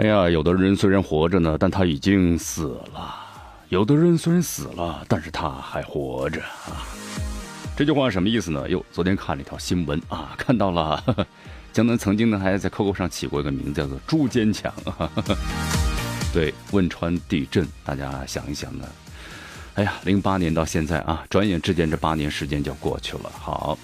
哎呀，有的人虽然活着呢，但他已经死了；有的人虽然死了，但是他还活着啊。这句话什么意思呢？哟，昨天看了一条新闻啊，看到了 江南曾经呢还在 QQ 上起过一个名字，叫做“朱坚强”。对，汶川地震，大家想一想呢？哎呀，零八年到现在啊，转眼之间这八年时间就过去了。好，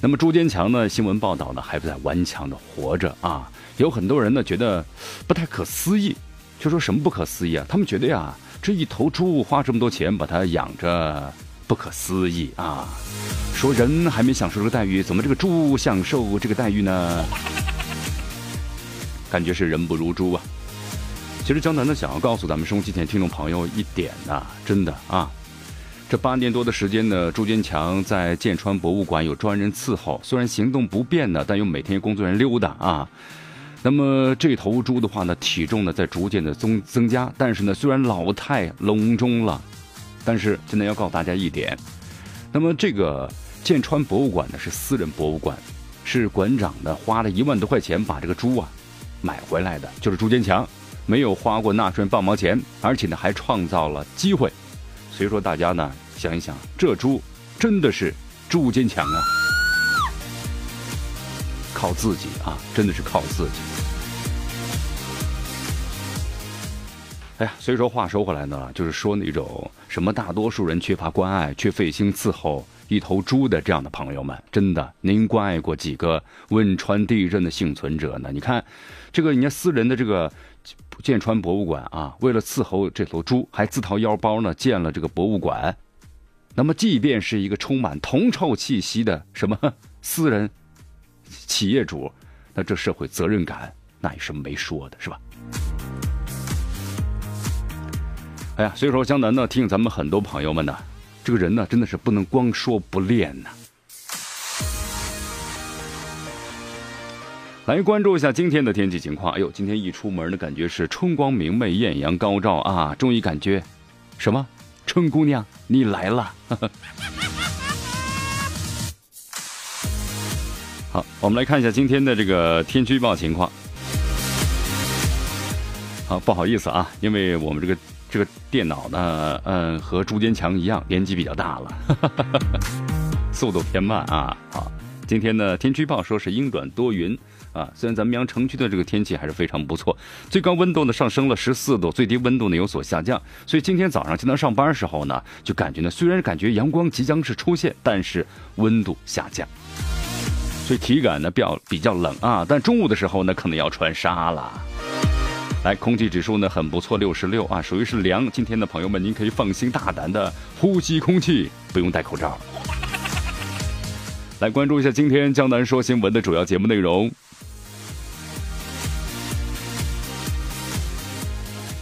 那么朱坚强呢？新闻报道呢还不在顽强的活着啊。有很多人呢觉得不太可思议，就说什么不可思议啊？他们觉得呀，这一头猪花这么多钱把它养着，不可思议啊！说人还没享受这个待遇，怎么这个猪享受这个待遇呢？感觉是人不如猪啊！其实江南呢想要告诉咱们收机前听众朋友一点呐，真的啊，这八年多的时间呢，朱坚强在剑川博物馆有专人伺候，虽然行动不便呢，但有每天工作人员溜达啊。那么这头猪的话呢，体重呢在逐渐的增增加，但是呢，虽然老态龙钟了，但是现在要告诉大家一点，那么这个剑川博物馆呢是私人博物馆，是馆长呢花了一万多块钱把这个猪啊买回来的，就是朱坚强没有花过纳税人半毛钱，而且呢还创造了机会，所以说大家呢想一想，这猪真的是朱坚强啊，靠自己啊，真的是靠自己。哎呀，所以说话说回来呢，就是说那种什么大多数人缺乏关爱，却费心伺候一头猪的这样的朋友们，真的，您关爱过几个汶川地震的幸存者呢？你看，这个人家私人的这个建川博物馆啊，为了伺候这头猪，还自掏腰包呢建了这个博物馆。那么，即便是一个充满铜臭气息的什么 私人企业主，那这社会责任感那也是没说的，是吧？哎呀，所以说江南呢提醒咱们很多朋友们呢，这个人呢真的是不能光说不练呢。来关注一下今天的天气情况。哎呦，今天一出门的感觉是春光明媚，艳阳高照啊！终于感觉什么？春姑娘你来了。好，我们来看一下今天的这个天气预报情况。好，不好意思啊，因为我们这个。这个电脑呢，嗯，和朱坚强一样，年纪比较大了，速度偏慢啊。好，今天呢，天气预报说是阴转多云啊。虽然咱们阳城区的这个天气还是非常不错，最高温度呢上升了十四度，最低温度呢有所下降。所以今天早上经常上班时候呢，就感觉呢，虽然感觉阳光即将是出现，但是温度下降，所以体感呢比较比较冷啊。但中午的时候呢，可能要穿纱了。来，空气指数呢很不错，六十六啊，属于是凉。今天的朋友们，您可以放心大胆的呼吸空气，不用戴口罩。来关注一下今天江南说新闻的主要节目内容。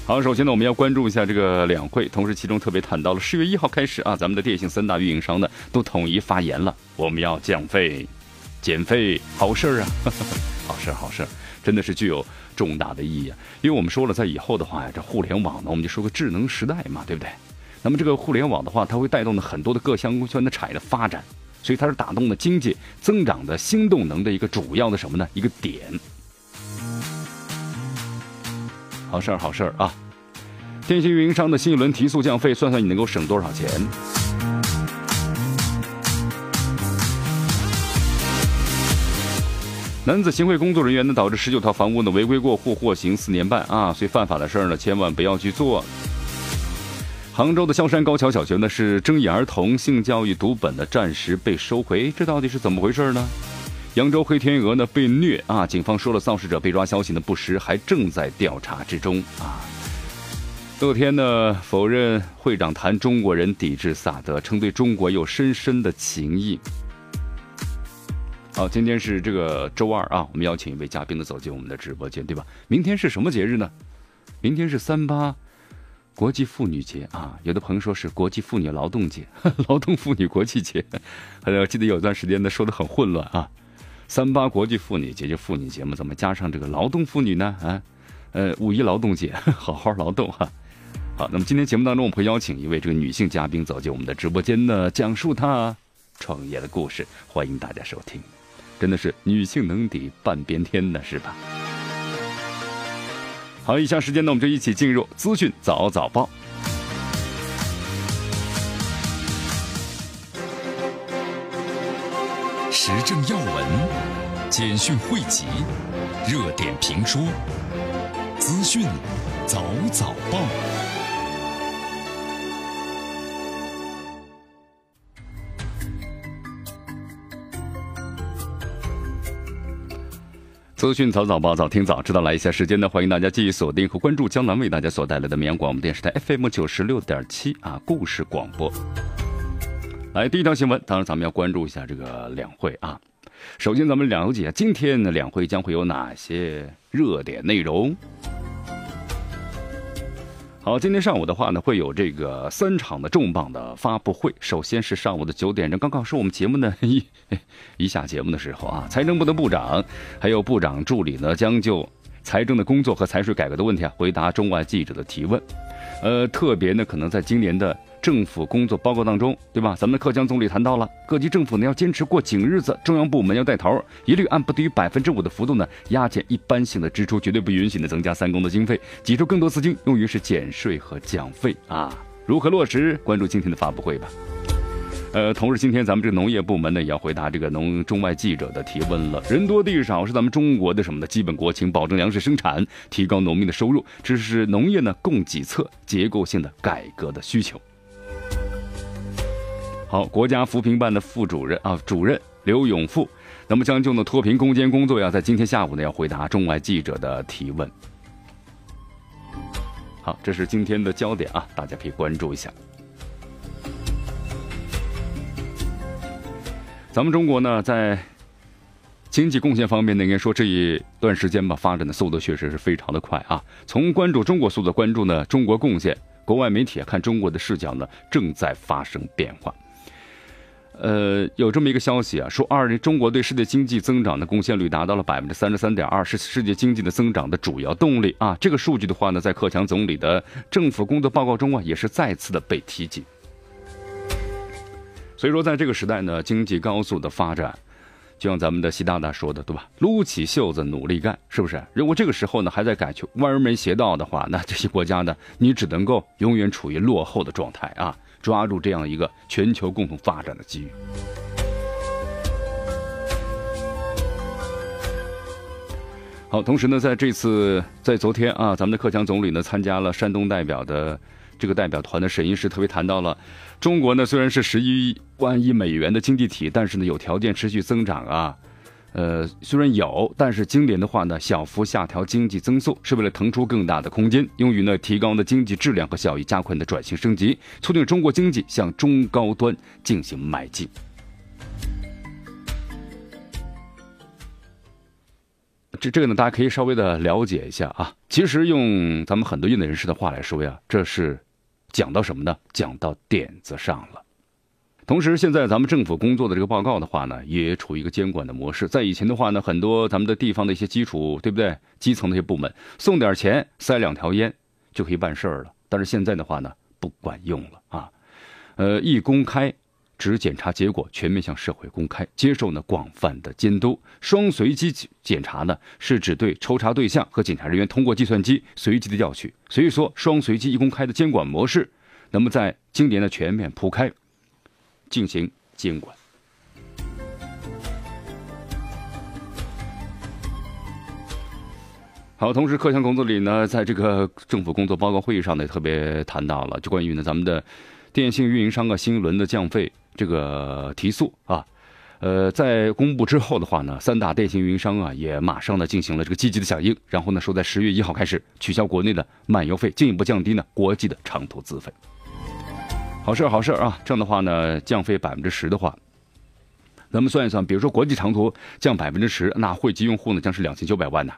好，首先呢，我们要关注一下这个两会，同时其中特别谈到了十月一号开始啊，咱们的电信三大运营商呢都统一发言了，我们要降费、减费，好事儿啊，好事儿，好事儿，真的是具有。重大的意义啊，因为我们说了，在以后的话呀，这互联网呢，我们就说个智能时代嘛，对不对？那么这个互联网的话，它会带动的很多的各相关的产业的发展，所以它是打动了经济增长的新动能的一个主要的什么呢？一个点。好事儿，好事儿啊！电信运营商的新一轮提速降费，算算你能够省多少钱？男子行贿工作人员呢，导致十九套房屋呢违规过户，获刑四年半啊！所以犯法的事儿呢，千万不要去做。杭州的萧山高桥小学呢，是争议儿童性教育读本的暂时被收回，这到底是怎么回事呢？扬州黑天鹅呢被虐啊！警方说了，肇事者被抓消息呢不实，还正在调查之中啊。乐天呢否认会长谈中国人抵制萨德，称对中国有深深的情谊。好，今天是这个周二啊，我们邀请一位嘉宾呢走进我们的直播间，对吧？明天是什么节日呢？明天是三八国际妇女节啊，有的朋友说是国际妇女劳动节，劳动妇女国际节。我记得有段时间呢说的很混乱啊。三八国际妇女节就妇女节嘛，怎么加上这个劳动妇女呢？啊，呃，五一劳动节，好好劳动哈。好，那么今天节目当中，我们会邀请一位这个女性嘉宾走进我们的直播间呢，讲述她创业的故事，欢迎大家收听。真的是女性能抵半边天呢，是吧？好，以下时间呢，我们就一起进入资讯早早报。时政要闻、简讯汇集、热点评说、资讯早早报。资讯早早报，早听早知道。来一下时间呢，欢迎大家继续锁定和关注江南为大家所带来的绵阳广播电视台 FM 九十六点七啊，故事广播。来，第一条新闻，当然咱们要关注一下这个两会啊。首先，咱们了解今天的两会将会有哪些热点内容。好，今天上午的话呢，会有这个三场的重磅的发布会。首先是上午的九点钟，刚刚是我们节目呢一 一下节目的时候啊，财政部的部长还有部长助理呢，将就财政的工作和财税改革的问题啊，回答中外记者的提问。呃，特别呢，可能在今年的。政府工作报告当中，对吧？咱们的克强总理谈到了，各级政府呢要坚持过紧日子，中央部门要带头，一律按不低于百分之五的幅度呢压减一般性的支出，绝对不允许呢增加三公的经费，挤出更多资金用于是减税和降费啊！如何落实？关注今天的发布会吧。呃，同时今天咱们这个农业部门呢也要回答这个农中外记者的提问了。人多地少是咱们中国的什么的基本国情，保证粮食生产，提高农民的收入，这是农业呢供给侧结构性的改革的需求。好，国家扶贫办的副主任啊，主任刘永富，那么将就呢脱贫攻坚工作呀，在今天下午呢要回答中外记者的提问。好，这是今天的焦点啊，大家可以关注一下。咱们中国呢，在经济贡献方面呢，应该说这一段时间吧，发展的速度确实是非常的快啊。从关注中国速度关注呢，中国贡献，国外媒体看中国的视角呢，正在发生变化。呃，有这么一个消息啊，说二零中国对世界经济增长的贡献率达到了百分之三十三点二，是世界经济的增长的主要动力啊。这个数据的话呢，在克强总理的政府工作报告中啊，也是再次的被提及。所以说，在这个时代呢，经济高速的发展，就像咱们的习大大说的，对吧？撸起袖子努力干，是不是？如果这个时候呢，还在改去歪门邪道的话，那这些国家呢，你只能够永远处于落后的状态啊。抓住这样一个全球共同发展的机遇。好，同时呢，在这次在昨天啊，咱们的克强总理呢参加了山东代表的这个代表团的审议时，特别谈到了中国呢虽然是十一万亿美元的经济体，但是呢有条件持续增长啊。呃，虽然有，但是今年的话呢，小幅下调经济增速，是为了腾出更大的空间，用于呢提高呢经济质量和效益，加快的转型升级，促进中国经济向中高端进行迈进。这这个呢，大家可以稍微的了解一下啊。其实用咱们很多业内人士的话来说呀，这是讲到什么呢？讲到点子上了。同时，现在咱们政府工作的这个报告的话呢，也处于一个监管的模式。在以前的话呢，很多咱们的地方的一些基础，对不对？基层的一些部门送点钱，塞两条烟就可以办事儿了。但是现在的话呢，不管用了啊！呃，一公开，使检查结果，全面向社会公开，接受呢广泛的监督。双随机检查呢，是指对抽查对象和检查人员通过计算机随机的调取。所以说，双随机一公开的监管模式，那么在今年的全面铺开。进行监管。好，同时，克强工作里呢，在这个政府工作报告会议上呢，特别谈到了，就关于呢咱们的电信运营商啊，新一轮的降费这个提速啊，呃，在公布之后的话呢，三大电信运营商啊，也马上呢进行了这个积极的响应，然后呢，说在十月一号开始取消国内的漫游费，进一步降低呢国际的长途资费。好事好事啊！这样的话呢，降费百分之十的话，咱们算一算，比如说国际长途降百分之十，那汇集用户呢将是两千九百万呢。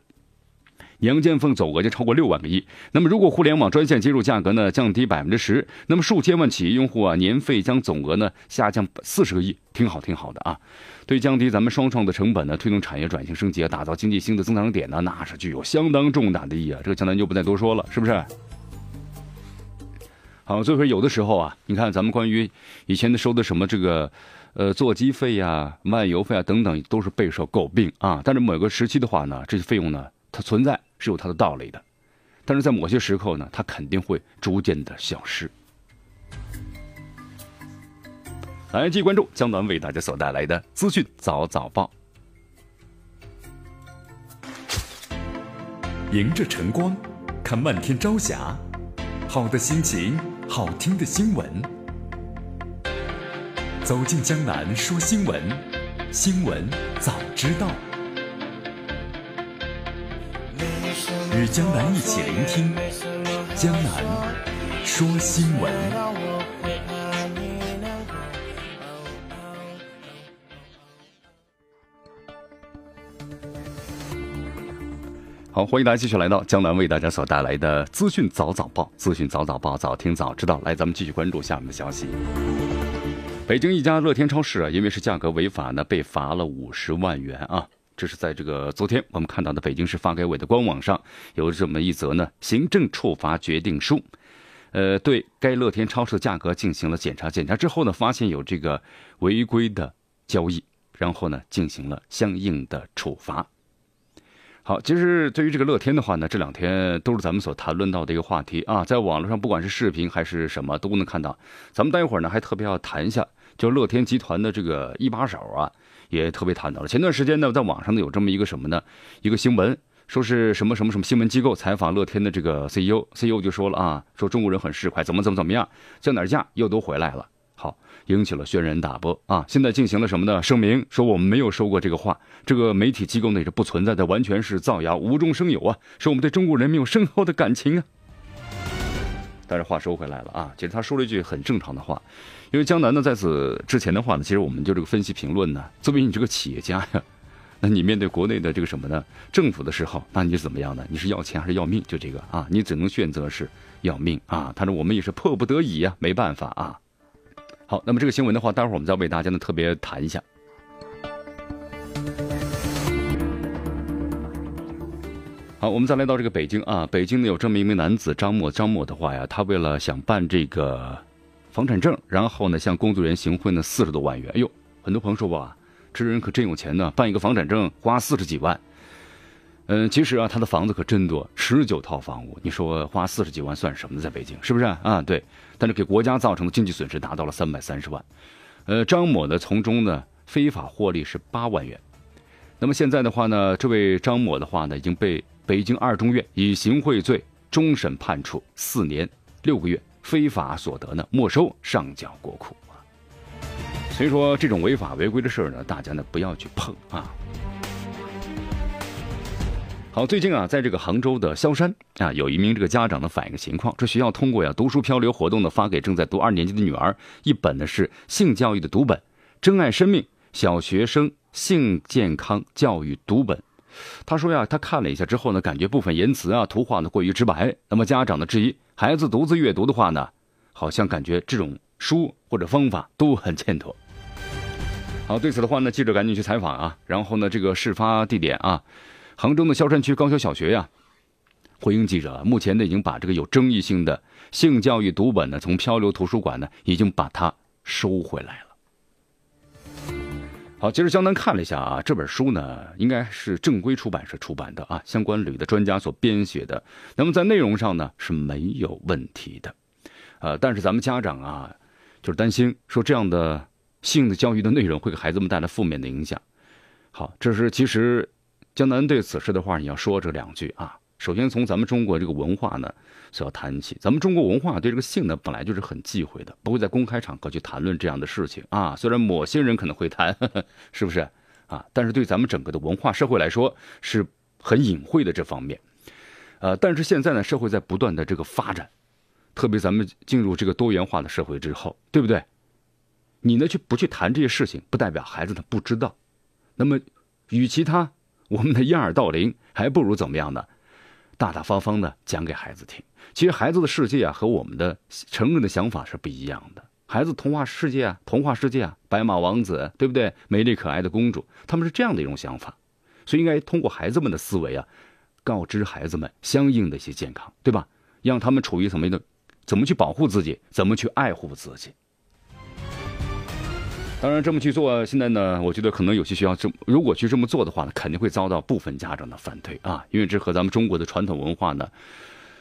年间份总额就超过六万个亿。那么，如果互联网专线接入价格呢降低百分之十，那么数千万企业用户啊年费将总额呢下降四十个亿，挺好，挺好的啊。对降低咱们双创的成本呢，推动产业转型升级，打造经济新的增长点呢，那是具有相当重大的意义啊。这个江南就不再多说了，是不是？好，所以说有的时候啊，你看咱们关于以前的收的什么这个，呃，座机费呀、漫游费啊等等，都是备受诟病啊。但是某个时期的话呢，这些费用呢，它存在。是有它的道理的，但是在某些时刻呢，它肯定会逐渐的消失。来，继续关注江南为大家所带来的资讯早早报。迎着晨光，看漫天朝霞，好的心情，好听的新闻。走进江南说新闻，新闻早知道。与江南一起聆听江南说新闻。好，欢迎大家继续来到江南为大家所带来的资讯早早报，资讯早早报，早听早知道。来，咱们继续关注下面的消息。北京一家乐天超市啊，因为是价格违法呢，被罚了五十万元啊。这是在这个昨天我们看到的北京市发改委的官网上有这么一则呢行政处罚决定书，呃，对该乐天超市的价格进行了检查，检查之后呢，发现有这个违规的交易，然后呢进行了相应的处罚。好，其实对于这个乐天的话呢，这两天都是咱们所谈论到的一个话题啊，在网络上不管是视频还是什么都能看到。咱们待会儿呢还特别要谈一下，就乐天集团的这个一把手啊。也特别谈到了。前段时间呢，在网上呢有这么一个什么呢？一个新闻，说是什么什么什么新闻机构采访乐天的这个 CEO，CEO 就说了啊，说中国人很市侩，怎么怎么怎么样，降点价又都回来了。好，引起了轩然大波啊！现在进行了什么呢？声明说我们没有说过这个话，这个媒体机构呢是不存在的，完全是造谣，无中生有啊！说我们对中国人民有深厚的感情啊。但是话收回来了啊，其实他说了一句很正常的话。因为江南呢，在此之前的话呢，其实我们就这个分析评论呢，作为你这个企业家呀，那你面对国内的这个什么呢，政府的时候，那你是怎么样呢？你是要钱还是要命？就这个啊，你只能选择是要命啊。他说我们也是迫不得已呀，没办法啊。好，那么这个新闻的话，待会儿我们再为大家呢特别谈一下。好，我们再来到这个北京啊，北京呢有这么一名男子张某，张某的话呀，他为了想办这个。房产证，然后呢，向工作人员行贿呢四十多万元。哎呦，很多朋友说哇，这人可真有钱呢，办一个房产证花四十几万。嗯，其实啊，他的房子可真多，十九套房屋，你说花四十几万算什么呢？在北京是不是啊？对，但是给国家造成的经济损失达到了三百三十万。呃，张某呢从中呢非法获利是八万元。那么现在的话呢，这位张某的话呢已经被北京二中院以行贿罪终审判处四年六个月。非法所得呢，没收上缴国库啊。所以说，这种违法违规的事儿呢，大家呢不要去碰啊。好，最近啊，在这个杭州的萧山啊，有一名这个家长呢反映情况，这学校通过呀读书漂流活动呢，发给正在读二年级的女儿一本呢是性教育的读本，《珍爱生命小学生性健康教育读本》。他说呀，他看了一下之后呢，感觉部分言辞啊、图画呢过于直白。那么家长的质疑。孩子独自阅读的话呢，好像感觉这种书或者方法都很欠妥。好，对此的话呢，记者赶紧去采访啊，然后呢，这个事发地点啊，杭州的萧山区高校小学呀，回应记者，目前呢已经把这个有争议性的性教育读本呢，从漂流图书馆呢，已经把它收回来了。好，其实江南看了一下啊，这本书呢应该是正规出版社出版的啊，相关领域的专家所编写的。那么在内容上呢是没有问题的，呃，但是咱们家长啊，就是担心说这样的性的教育的内容会给孩子们带来负面的影响。好，这是其实江南对此事的话，你要说这两句啊。首先从咱们中国这个文化呢，所要谈起。咱们中国文化对这个性呢，本来就是很忌讳的，不会在公开场合去谈论这样的事情啊。虽然某些人可能会谈，是不是啊？但是对咱们整个的文化社会来说，是很隐晦的这方面。呃，但是现在呢，社会在不断的这个发展，特别咱们进入这个多元化的社会之后，对不对？你呢去不去谈这些事情，不代表孩子他不知道。那么，与其他我们的掩耳盗铃，还不如怎么样呢？大大方方的讲给孩子听。其实孩子的世界啊，和我们的成人的想法是不一样的。孩子童话世界啊，童话世界啊，白马王子，对不对？美丽可爱的公主，他们是这样的一种想法。所以应该通过孩子们的思维啊，告知孩子们相应的一些健康，对吧？让他们处于什么的，怎么去保护自己，怎么去爱护自己。当然，这么去做，现在呢，我觉得可能有些学校这如果去这么做的话呢，肯定会遭到部分家长的反对啊，因为这和咱们中国的传统文化呢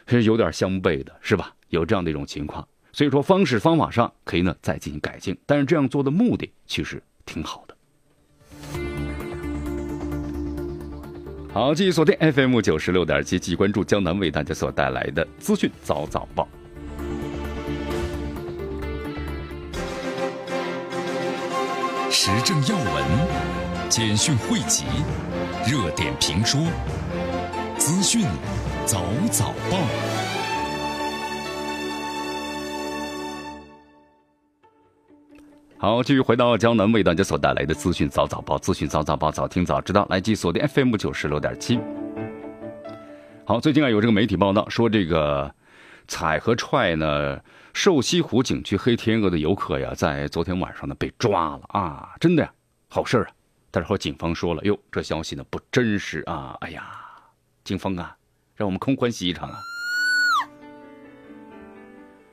是有点相悖的，是吧？有这样的一种情况，所以说方式方法上可以呢再进行改进，但是这样做的目的其实挺好的。好，继续锁定 FM 九十六点七，继续关注江南为大家所带来的资讯早早报。时政要闻、简讯汇集、热点评说、资讯早早报。好，继续回到江南为大家所带来的资讯早早报，资讯早早报，早听早知道。来继续锁定 FM 九十六点七。好，最近啊有这个媒体报道说，这个踩和踹呢。瘦西湖景区黑天鹅的游客呀，在昨天晚上呢被抓了啊！真的呀，好事啊！但是和警方说了，哟，这消息呢不真实啊！哎呀，警方啊，让我们空欢喜一场啊！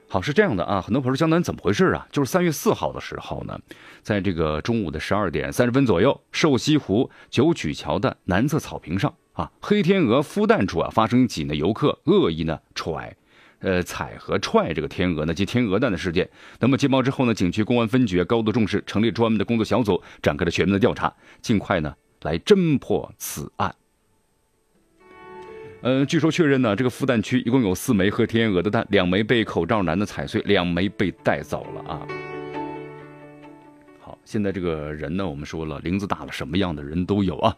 好，是这样的啊，很多朋友说江南怎么回事啊？就是三月四号的时候呢，在这个中午的十二点三十分左右，瘦西湖九曲桥的南侧草坪上啊，黑天鹅孵蛋处啊，发生几呢游客恶意呢踹。呃，踩和踹这个天鹅呢，及天鹅蛋的事件。那么接报之后呢，景区公安分局高度重视，成立专门的工作小组，展开了全面的调查，尽快呢来侦破此案。呃，据说确认呢，这个孵蛋区一共有四枚和天鹅的蛋，两枚被口罩男的踩碎，两枚被带走了啊。好，现在这个人呢，我们说了，林子大了，什么样的人都有啊。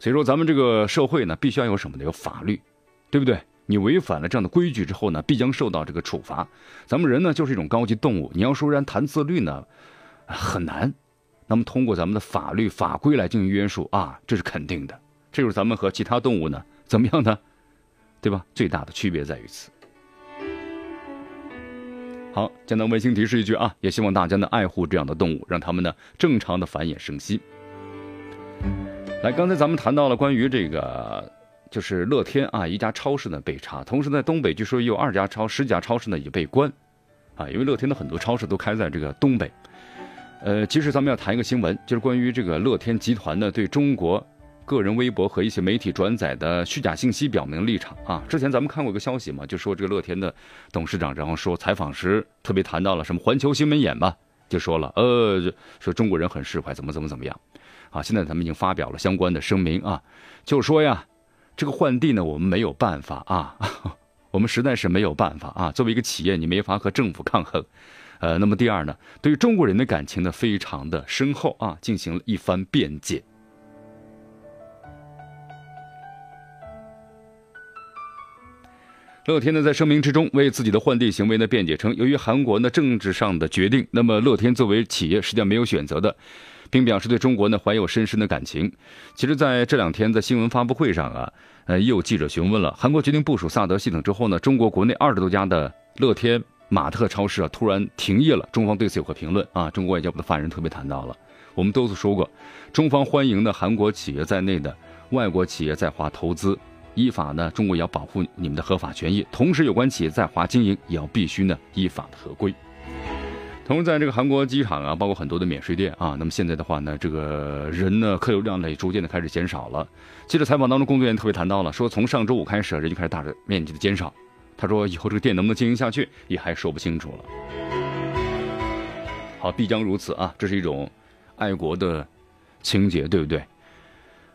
所以说，咱们这个社会呢，必须要有什么呢？有法律，对不对？你违反了这样的规矩之后呢，必将受到这个处罚。咱们人呢就是一种高级动物，你要说然谈自律呢，很难。那么通过咱们的法律法规来进行约束啊，这是肯定的。这就是咱们和其他动物呢怎么样呢？对吧？最大的区别在于此。好，简单温馨提示一句啊，也希望大家呢爱护这样的动物，让它们呢正常的繁衍生息。来，刚才咱们谈到了关于这个。就是乐天啊，一家超市呢被查，同时在东北据说也有二家超十家超市呢也被关，啊，因为乐天的很多超市都开在这个东北。呃，其实咱们要谈一个新闻，就是关于这个乐天集团呢对中国个人微博和一些媒体转载的虚假信息表明立场啊。之前咱们看过一个消息嘛，就说这个乐天的董事长然后说采访时特别谈到了什么环球新闻眼吧，就说了呃说中国人很释怀，怎么怎么怎么样，啊，现在咱们已经发表了相关的声明啊，就说呀。这个换地呢，我们没有办法啊，我们实在是没有办法啊。作为一个企业，你没法和政府抗衡。呃，那么第二呢，对于中国人的感情呢，非常的深厚啊，进行了一番辩解。乐天呢，在声明之中为自己的换地行为呢辩解称，由于韩国呢政治上的决定，那么乐天作为企业实际上没有选择的。并表示对中国呢怀有深深的感情。其实，在这两天，在新闻发布会上啊，呃，也有记者询问了，韩国决定部署萨德系统之后呢，中国国内二十多家的乐天玛特超市啊，突然停业了。中方对此有何评论啊？中国外交部的发言人特别谈到了，我们都是说过，中方欢迎的韩国企业在内的外国企业在华投资，依法呢，中国也要保护你们的合法权益，同时有关企业在华经营也要必须呢依法的合规。同时，在这个韩国机场啊，包括很多的免税店啊，那么现在的话呢，这个人呢客流量呢也逐渐的开始减少了。记者采访当中，工作人员特别谈到了，说从上周五开始，人就开始大面积的减少。他说，以后这个店能不能经营下去，也还说不清楚了。好，必将如此啊，这是一种爱国的情节，对不对？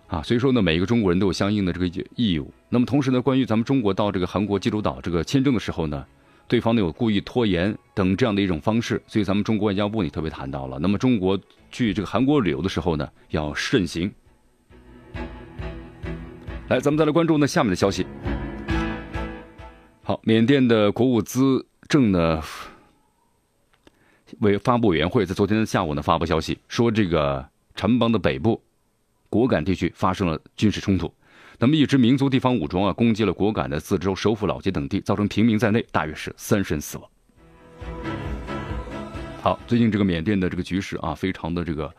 啊，所以说呢，每一个中国人都有相应的这个义务。那么同时呢，关于咱们中国到这个韩国济州岛这个签证的时候呢？对方呢有故意拖延等这样的一种方式，所以咱们中国外交部也特别谈到了。那么中国去这个韩国旅游的时候呢，要慎行。来，咱们再来关注呢下面的消息。好，缅甸的国务资政呢，委发布委员会在昨天的下午呢发布消息，说这个掸邦的北部果敢地区发生了军事冲突。那么一支民族地方武装啊攻击了果敢的四周首府老街等地，造成平民在内大约是三人死亡。好，最近这个缅甸的这个局势啊非常的这个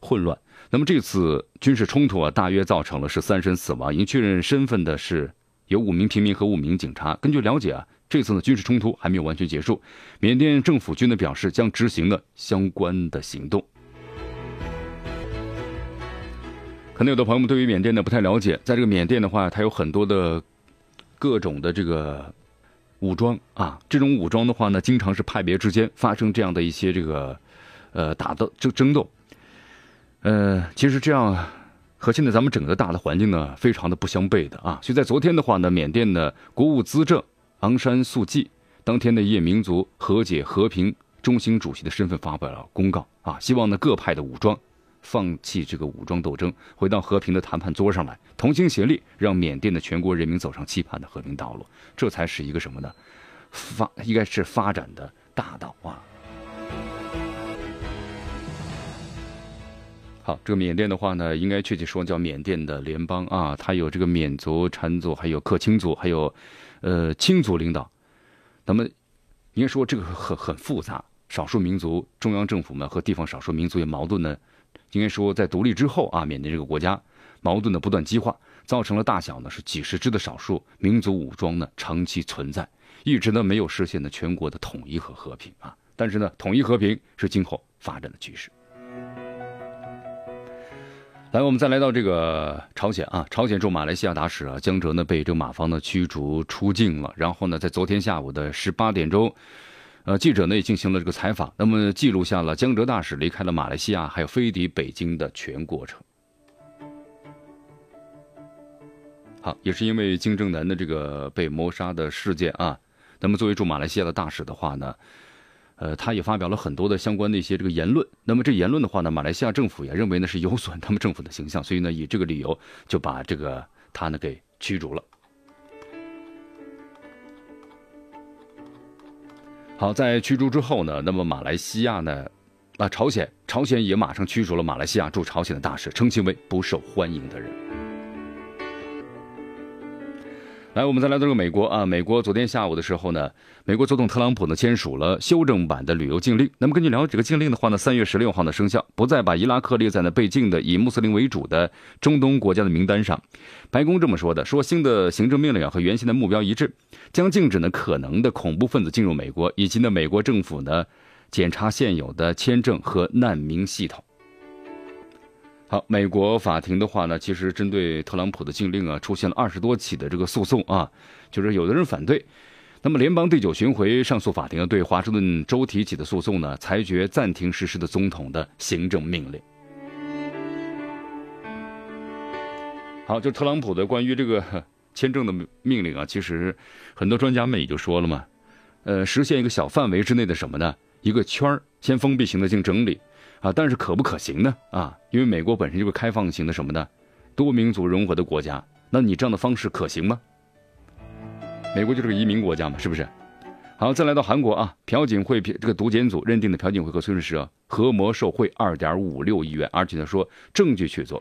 混乱。那么这次军事冲突啊大约造成了是三人死亡，已经确认身份的是有五名平民和五名警察。根据了解啊。这次呢，军事冲突还没有完全结束。缅甸政府军呢表示将执行呢相关的行动。可能有的朋友们对于缅甸呢不太了解，在这个缅甸的话，它有很多的各种的这个武装啊，这种武装的话呢，经常是派别之间发生这样的一些这个呃打斗争争斗。呃，其实这样和现在咱们整个大的环境呢，非常的不相悖的啊。所以在昨天的话呢，缅甸的国务资政。昂山素季当天的夜民族和解和平中心主席的身份发表了公告啊，希望呢各派的武装放弃这个武装斗争，回到和平的谈判桌上来，同心协力，让缅甸的全国人民走上期盼的和平道路，这才是一个什么呢？发应该是发展的大道啊。好，这个缅甸的话呢，应该确切说叫缅甸的联邦啊，它有这个缅族、禅族，还有克钦族，还有。呃，亲族领导，那么应该说这个很很复杂。少数民族中央政府们和地方少数民族有矛盾呢，应该说在独立之后啊，缅甸这个国家矛盾的不断激化，造成了大小呢是几十支的少数民族武装呢长期存在，一直呢没有实现呢全国的统一和和平啊。但是呢，统一和平是今后发展的趋势。来，我们再来到这个朝鲜啊，朝鲜驻马来西亚大使啊江哲呢被这个马方呢驱逐出境了。然后呢，在昨天下午的十八点钟，呃，记者呢也进行了这个采访，那么记录下了江哲大使离开了马来西亚，还有飞抵北京的全过程。好，也是因为金正男的这个被谋杀的事件啊，那么作为驻马来西亚的大使的话呢。呃，他也发表了很多的相关的一些这个言论。那么这言论的话呢，马来西亚政府也认为呢是有损他们政府的形象，所以呢以这个理由就把这个他呢给驱逐了。好，在驱逐之后呢，那么马来西亚呢，啊，朝鲜，朝鲜也马上驱逐了马来西亚驻朝鲜的大使，称其为不受欢迎的人。来，我们再来到这个美国啊。美国昨天下午的时候呢，美国总统特朗普呢签署了修正版的旅游禁令。那么根据了解，这个禁令的话呢，三月十六号呢生效，不再把伊拉克列在呢被禁的以穆斯林为主的中东国家的名单上。白宫这么说的，说新的行政命令啊和原先的目标一致，将禁止呢可能的恐怖分子进入美国，以及呢美国政府呢检查现有的签证和难民系统。好，美国法庭的话呢，其实针对特朗普的禁令啊，出现了二十多起的这个诉讼啊，就是有的人反对。那么，联邦第九巡回上诉法庭对华盛顿州提起的诉讼呢，裁决暂停实施的总统的行政命令。好，就特朗普的关于这个 签证的命令啊，其实很多专家们也就说了嘛，呃，实现一个小范围之内的什么呢？一个圈儿，先封闭型的进行整理。啊，但是可不可行呢？啊，因为美国本身就是开放型的什么呢？多民族融合的国家，那你这样的方式可行吗？美国就是个移民国家嘛，是不是？好，再来到韩国啊，朴槿惠这个独检组认定的朴槿惠和崔顺实合谋受贿二点五六亿元，而且呢说证据确凿，